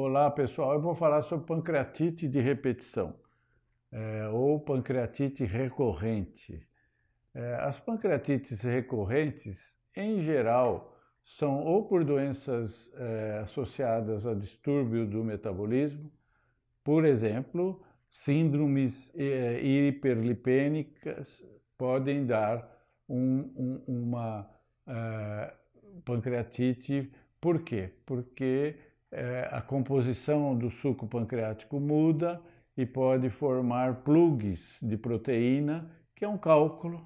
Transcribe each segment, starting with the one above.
Olá pessoal, eu vou falar sobre pancreatite de repetição é, ou pancreatite recorrente. É, as pancreatites recorrentes, em geral, são ou por doenças é, associadas a distúrbio do metabolismo, por exemplo, síndromes é, hiperlipênicas podem dar um, um, uma é, pancreatite. Por quê? Porque é, a composição do suco pancreático muda e pode formar plugs de proteína, que é um cálculo,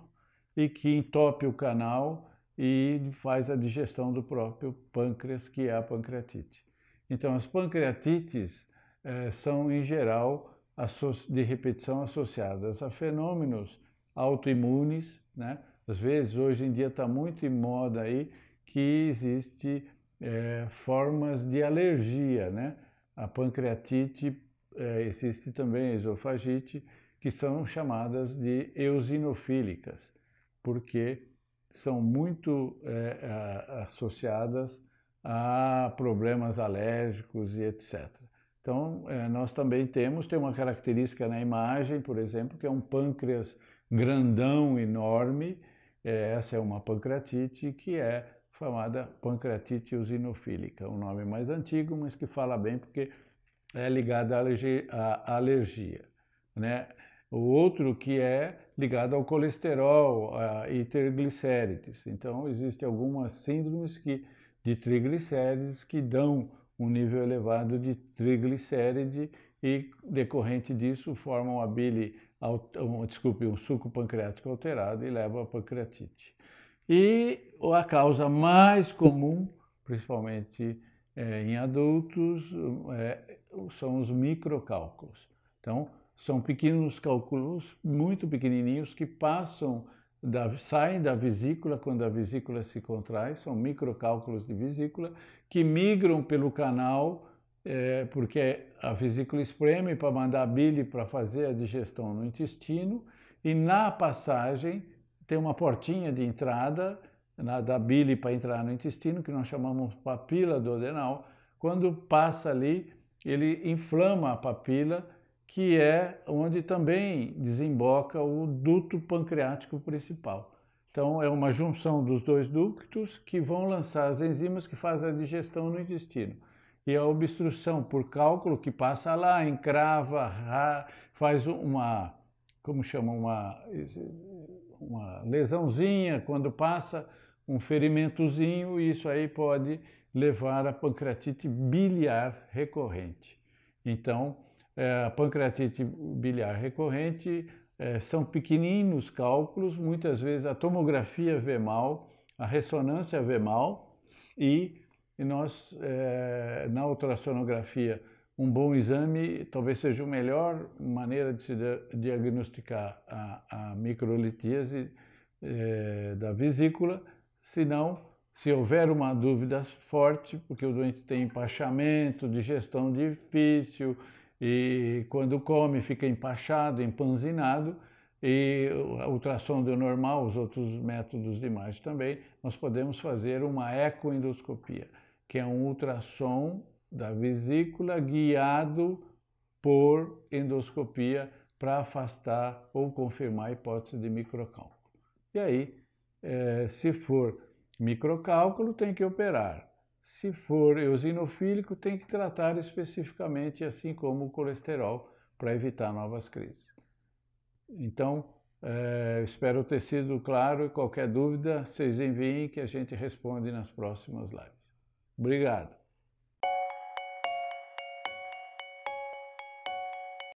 e que entope o canal e faz a digestão do próprio pâncreas, que é a pancreatite. Então, as pancreatites eh, são, em geral, de repetição associadas a fenômenos autoimunes, né? Às vezes, hoje em dia está muito em moda aí que existe é, formas de alergia, né? A pancreatite, é, existe também a esofagite, que são chamadas de eosinofílicas, porque são muito é, associadas a problemas alérgicos e etc. Então, nós também temos, tem uma característica na imagem, por exemplo, que é um pâncreas grandão, enorme, essa é uma pancreatite que é chamada pancreatite eosinofílica, um nome mais antigo, mas que fala bem porque é ligado à alergia. À alergia né? O outro que é ligado ao colesterol e triglicérides. Então, existem algumas síndromes que, de triglicérides que dão um nível elevado de triglicéride e, decorrente disso, formam a bile, desculpe, um suco pancreático alterado e levam à pancreatite. E a causa mais comum, principalmente é, em adultos, é, são os microcálculos. Então, são pequenos cálculos, muito pequenininhos, que passam, da, saem da vesícula quando a vesícula se contrai, são microcálculos de vesícula, que migram pelo canal, é, porque a vesícula espreme para mandar bile para fazer a digestão no intestino, e na passagem tem uma portinha de entrada na, da bile para entrar no intestino, que nós chamamos papila duodenal. Quando passa ali, ele inflama a papila, que é onde também desemboca o duto pancreático principal. Então, é uma junção dos dois ductos que vão lançar as enzimas que fazem a digestão no intestino. E a obstrução por cálculo que passa lá, encrava, faz uma, como chama, uma uma lesãozinha, quando passa um ferimentozinho, isso aí pode levar a pancreatite biliar recorrente. Então, é, a pancreatite biliar recorrente é, são pequeninos cálculos, muitas vezes a tomografia vê mal, a ressonância vê mal e nós, é, na ultrassonografia, um bom exame talvez seja a melhor maneira de se diagnosticar a, a microlitíase é, da vesícula, senão, se houver uma dúvida forte, porque o doente tem empachamento, digestão difícil, e quando come fica empachado, empanzinado, e a ultrassom do normal, os outros métodos de imagem também, nós podemos fazer uma ecoendoscopia, que é um ultrassom da vesícula guiado por endoscopia para afastar ou confirmar a hipótese de microcálculo. E aí, é, se for microcálculo, tem que operar. Se for eosinofílico, tem que tratar especificamente, assim como o colesterol, para evitar novas crises. Então, é, espero ter sido claro e qualquer dúvida, vocês enviem que a gente responde nas próximas lives. Obrigado.